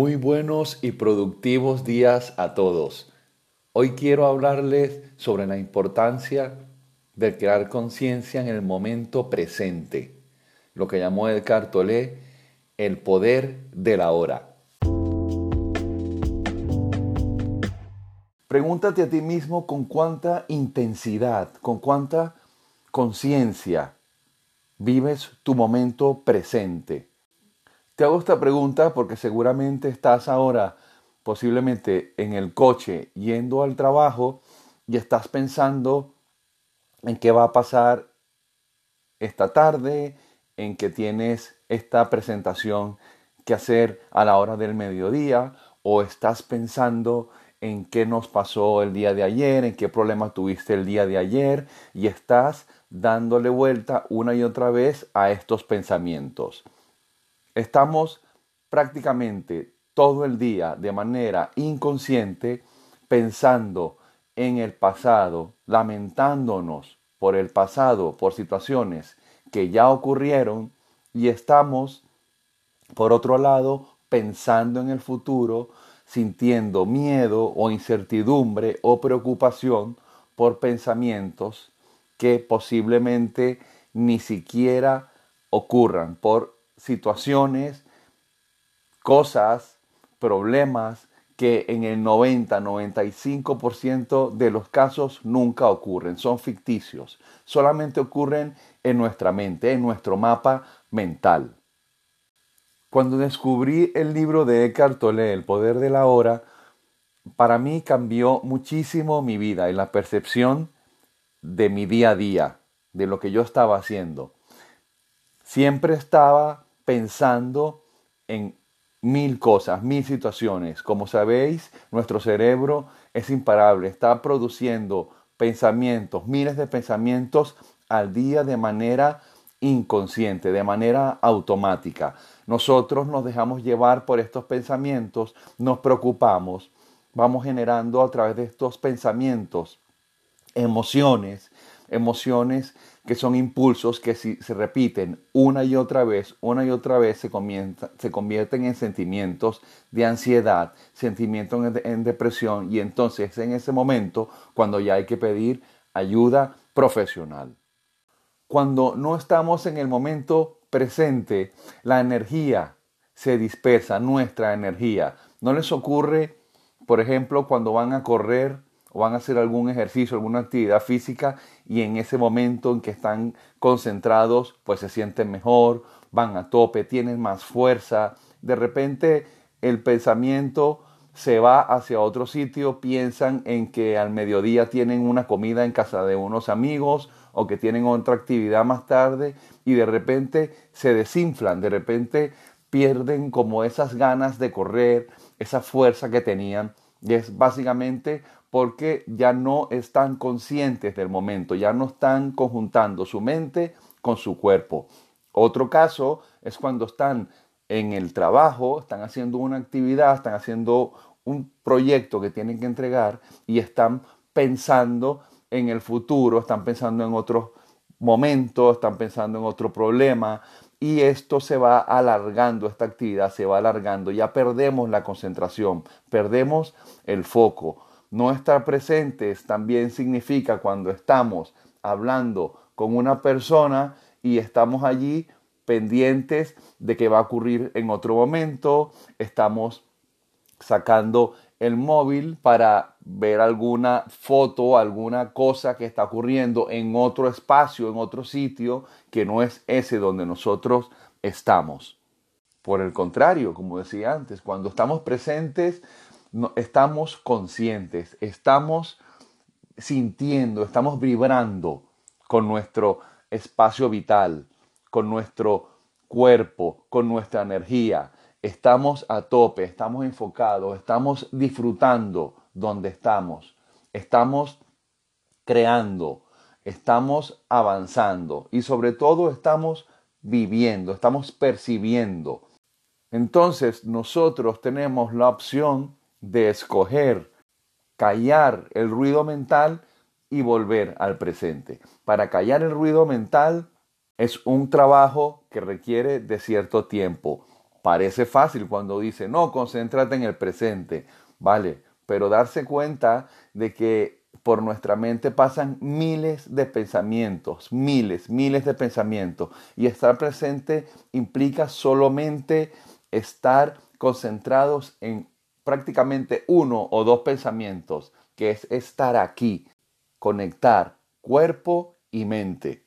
Muy buenos y productivos días a todos. Hoy quiero hablarles sobre la importancia de crear conciencia en el momento presente, lo que llamó Edgar Tolle el poder de la hora. Pregúntate a ti mismo con cuánta intensidad, con cuánta conciencia vives tu momento presente te hago esta pregunta porque seguramente estás ahora posiblemente en el coche yendo al trabajo y estás pensando en qué va a pasar esta tarde, en que tienes esta presentación que hacer a la hora del mediodía o estás pensando en qué nos pasó el día de ayer, en qué problema tuviste el día de ayer y estás dándole vuelta una y otra vez a estos pensamientos. Estamos prácticamente todo el día de manera inconsciente pensando en el pasado, lamentándonos por el pasado, por situaciones que ya ocurrieron y estamos, por otro lado, pensando en el futuro, sintiendo miedo o incertidumbre o preocupación por pensamientos que posiblemente ni siquiera ocurran, por situaciones, cosas, problemas que en el 90-95% de los casos nunca ocurren, son ficticios, solamente ocurren en nuestra mente, en nuestro mapa mental. Cuando descubrí el libro de Eckhart Tolle, El poder de la hora, para mí cambió muchísimo mi vida y la percepción de mi día a día, de lo que yo estaba haciendo. Siempre estaba pensando en mil cosas, mil situaciones. Como sabéis, nuestro cerebro es imparable, está produciendo pensamientos, miles de pensamientos al día de manera inconsciente, de manera automática. Nosotros nos dejamos llevar por estos pensamientos, nos preocupamos, vamos generando a través de estos pensamientos emociones, emociones que son impulsos que si se repiten una y otra vez, una y otra vez, se, se convierten en sentimientos de ansiedad, sentimientos en depresión y entonces en ese momento cuando ya hay que pedir ayuda profesional. Cuando no estamos en el momento presente, la energía se dispersa, nuestra energía. ¿No les ocurre, por ejemplo, cuando van a correr o van a hacer algún ejercicio, alguna actividad física y en ese momento en que están concentrados, pues se sienten mejor, van a tope, tienen más fuerza. De repente el pensamiento se va hacia otro sitio, piensan en que al mediodía tienen una comida en casa de unos amigos o que tienen otra actividad más tarde y de repente se desinflan, de repente pierden como esas ganas de correr, esa fuerza que tenían y es básicamente porque ya no están conscientes del momento, ya no están conjuntando su mente con su cuerpo. Otro caso es cuando están en el trabajo, están haciendo una actividad, están haciendo un proyecto que tienen que entregar y están pensando en el futuro, están pensando en otros momentos, están pensando en otro problema y esto se va alargando, esta actividad se va alargando, ya perdemos la concentración, perdemos el foco. No estar presentes también significa cuando estamos hablando con una persona y estamos allí pendientes de que va a ocurrir en otro momento, estamos sacando el móvil para ver alguna foto, alguna cosa que está ocurriendo en otro espacio, en otro sitio, que no es ese donde nosotros estamos. Por el contrario, como decía antes, cuando estamos presentes estamos conscientes, estamos sintiendo, estamos vibrando con nuestro espacio vital, con nuestro cuerpo, con nuestra energía. Estamos a tope, estamos enfocados, estamos disfrutando donde estamos, estamos creando, estamos avanzando y sobre todo estamos viviendo, estamos percibiendo. Entonces nosotros tenemos la opción de escoger callar el ruido mental y volver al presente. Para callar el ruido mental es un trabajo que requiere de cierto tiempo. Parece fácil cuando dice, no, concéntrate en el presente, ¿vale? Pero darse cuenta de que por nuestra mente pasan miles de pensamientos, miles, miles de pensamientos. Y estar presente implica solamente estar concentrados en prácticamente uno o dos pensamientos, que es estar aquí, conectar cuerpo y mente.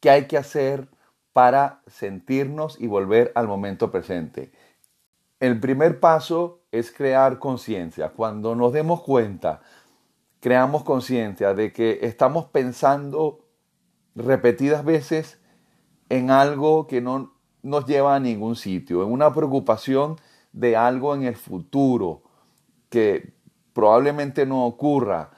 ¿Qué hay que hacer para sentirnos y volver al momento presente? El primer paso es crear conciencia. Cuando nos demos cuenta, creamos conciencia de que estamos pensando repetidas veces en algo que no nos lleva a ningún sitio, en una preocupación de algo en el futuro que probablemente no ocurra,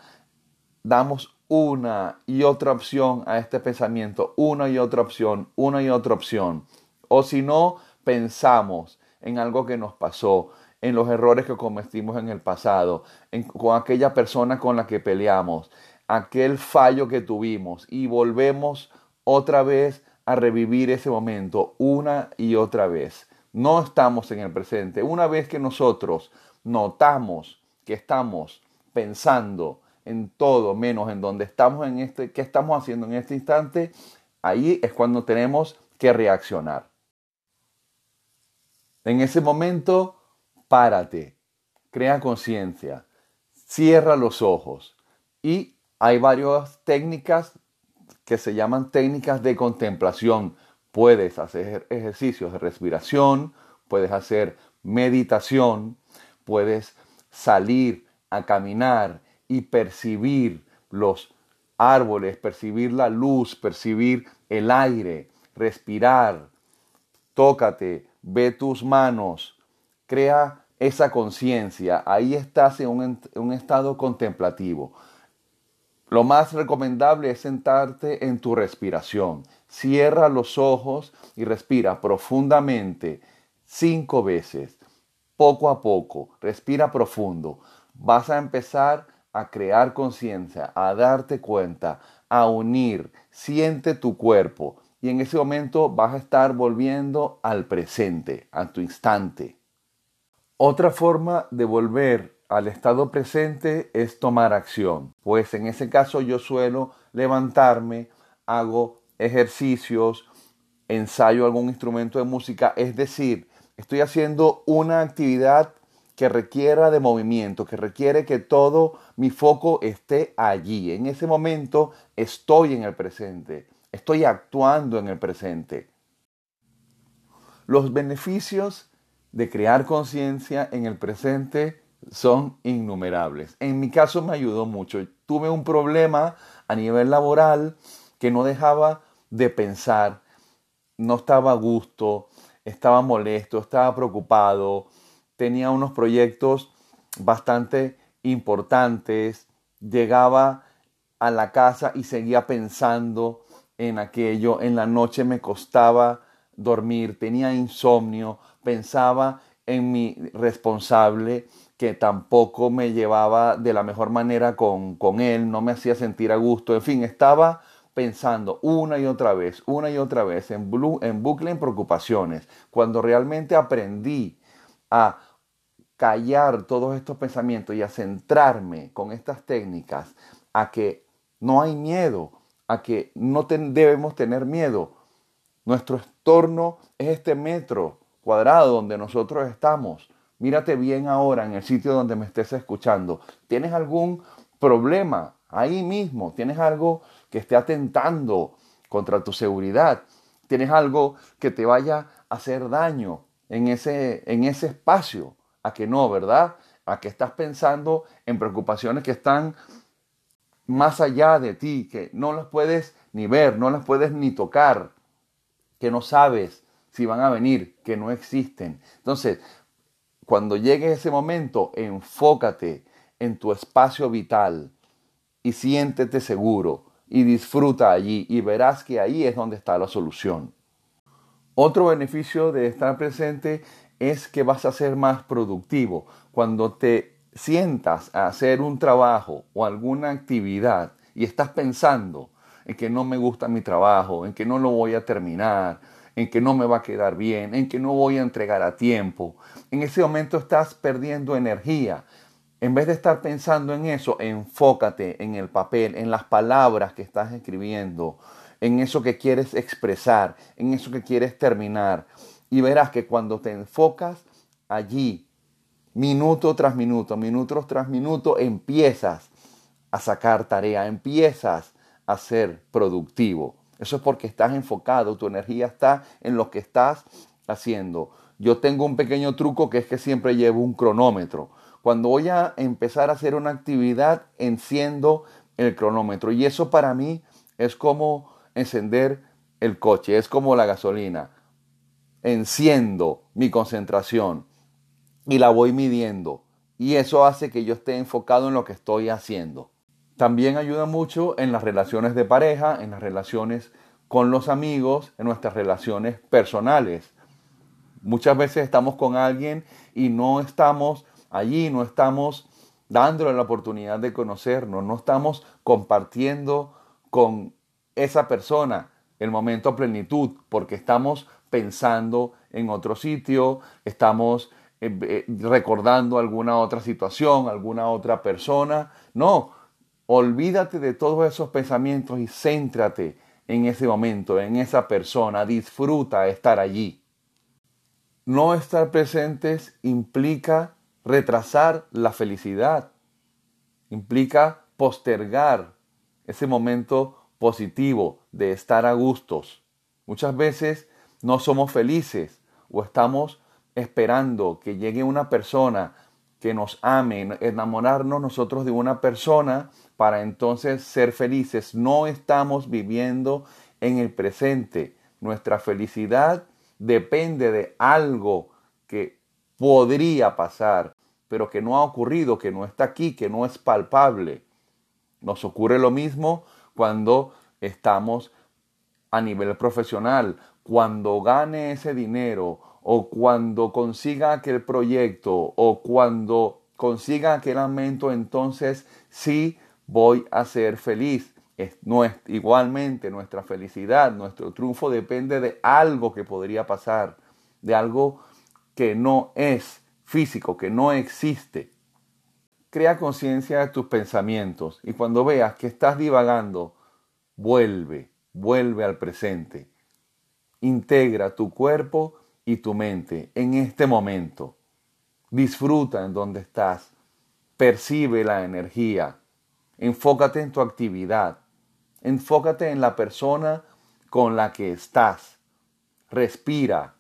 damos una y otra opción a este pensamiento, una y otra opción, una y otra opción. O si no, pensamos en algo que nos pasó, en los errores que cometimos en el pasado, con aquella persona con la que peleamos, aquel fallo que tuvimos y volvemos otra vez a revivir ese momento una y otra vez. No estamos en el presente. Una vez que nosotros notamos que estamos pensando en todo menos en donde estamos en este, qué estamos haciendo en este instante, ahí es cuando tenemos que reaccionar. En ese momento, párate, crea conciencia, cierra los ojos y hay varias técnicas que se llaman técnicas de contemplación. Puedes hacer ejercicios de respiración, puedes hacer meditación, puedes salir a caminar y percibir los árboles, percibir la luz, percibir el aire, respirar, tócate, ve tus manos, crea esa conciencia, ahí estás en un, un, estado contemplativo. Lo más recomendable es sentarte en tu respiración. Cierra los ojos y respira profundamente cinco veces, poco a poco. Respira profundo. Vas a empezar a crear conciencia, a darte cuenta, a unir. Siente tu cuerpo y en ese momento vas a estar volviendo al presente, a tu instante. Otra forma de volver al estado presente es tomar acción. Pues en ese caso yo suelo levantarme, hago ejercicios, ensayo algún instrumento de música, es decir, estoy haciendo una actividad que requiera de movimiento, que requiere que todo mi foco esté allí. En ese momento estoy en el presente, estoy actuando en el presente. Los beneficios de crear conciencia en el presente son innumerables. En mi caso me ayudó mucho. Tuve un problema a nivel laboral que no dejaba de pensar, no estaba a gusto, estaba molesto, estaba preocupado, tenía unos proyectos bastante importantes, llegaba a la casa y seguía pensando en aquello, en la noche me costaba dormir, tenía insomnio, pensaba en mi responsable que tampoco me llevaba de la mejor manera con, con él, no me hacía sentir a gusto, en fin, estaba pensando una y otra vez, una y otra vez en, en bucle en preocupaciones, cuando realmente aprendí a callar todos estos pensamientos y a centrarme con estas técnicas a que no hay miedo, a que no debemos tener miedo. Nuestro entorno es este metro cuadrado donde nosotros estamos. Mírate bien ahora en el sitio donde me estés escuchando. ¿Tienes algún problema ahí mismo? ¿Tienes algo que esté atentando contra tu seguridad? ¿Tienes algo que te vaya a hacer daño en ese, en ese espacio? A que no, ¿verdad? A que estás pensando en preocupaciones que están más allá de ti, que no las puedes ni ver, no las puedes ni tocar, que no sabes si van a venir, que no existen. Entonces, cuando llegue ese momento, enfócate en tu espacio vital y siéntete seguro y disfruta allí y verás que ahí es donde está la solución. Otro beneficio de estar presente es que vas a ser más productivo. Cuando te sientas a hacer un trabajo o alguna actividad y estás pensando en que no me gusta mi trabajo, en que no lo voy a terminar, en que no me va a quedar bien, en que no voy a entregar a tiempo. En ese momento estás perdiendo energía. En vez de estar pensando en eso, enfócate en el papel, en las palabras que estás escribiendo, en eso que quieres expresar, en eso que quieres terminar. Y verás que cuando te enfocas allí, minuto tras minuto, minuto tras minuto, empiezas a sacar tarea, empiezas a ser productivo. Eso es porque estás enfocado, tu energía está en lo que estás haciendo. Yo tengo un pequeño truco que es que siempre llevo un cronómetro. Cuando voy a empezar a hacer una actividad, enciendo el cronómetro. Y eso para mí es como encender el coche, es como la gasolina. Enciendo mi concentración y la voy midiendo. Y eso hace que yo esté enfocado en lo que estoy haciendo. También ayuda mucho en las relaciones de pareja, en las relaciones con los amigos, en nuestras relaciones personales. Muchas veces estamos con alguien y no estamos allí, no estamos dándole la oportunidad de conocernos, no estamos compartiendo con esa persona el momento plenitud, porque estamos pensando en otro sitio, estamos eh, eh, recordando alguna otra situación, alguna otra persona. No, Olvídate de todos esos pensamientos y céntrate en ese momento, en esa persona. Disfruta estar allí. No estar presentes implica retrasar la felicidad. Implica postergar ese momento positivo de estar a gustos. Muchas veces no somos felices o estamos esperando que llegue una persona que nos ame, enamorarnos nosotros de una persona para entonces ser felices. No estamos viviendo en el presente. Nuestra felicidad depende de algo que podría pasar, pero que no ha ocurrido, que no está aquí, que no es palpable. Nos ocurre lo mismo cuando estamos a nivel profesional, cuando gane ese dinero o cuando consiga aquel proyecto o cuando consiga aquel aumento, entonces sí voy a ser feliz. Es, igualmente nuestra felicidad, nuestro triunfo depende de algo que podría pasar, de algo que no es físico, que no existe. Crea conciencia de tus pensamientos y cuando veas que estás divagando, vuelve, vuelve al presente. Integra tu cuerpo y tu mente en este momento. Disfruta en donde estás. Percibe la energía Enfócate en tu actividad. Enfócate en la persona con la que estás. Respira.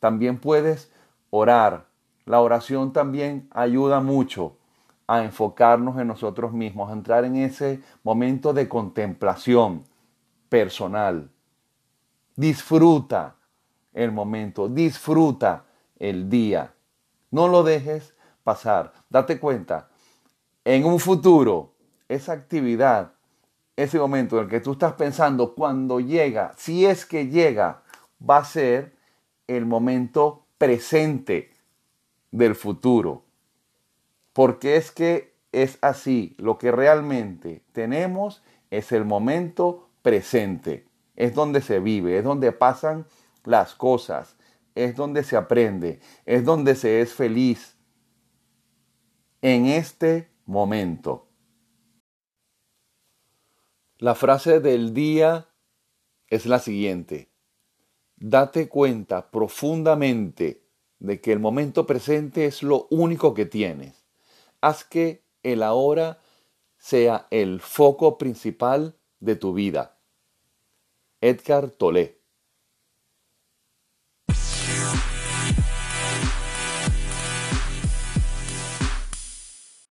También puedes orar. La oración también ayuda mucho a enfocarnos en nosotros mismos, a entrar en ese momento de contemplación personal. Disfruta el momento, disfruta el día. No lo dejes pasar. Date cuenta, en un futuro esa actividad, ese momento en el que tú estás pensando, cuando llega, si es que llega, va a ser el momento presente del futuro. Porque es que es así, lo que realmente tenemos es el momento presente, es donde se vive, es donde pasan las cosas, es donde se aprende, es donde se es feliz en este momento. La frase del día es la siguiente. Date cuenta profundamente de que el momento presente es lo único que tienes. Haz que el ahora sea el foco principal de tu vida. Edgar Tolle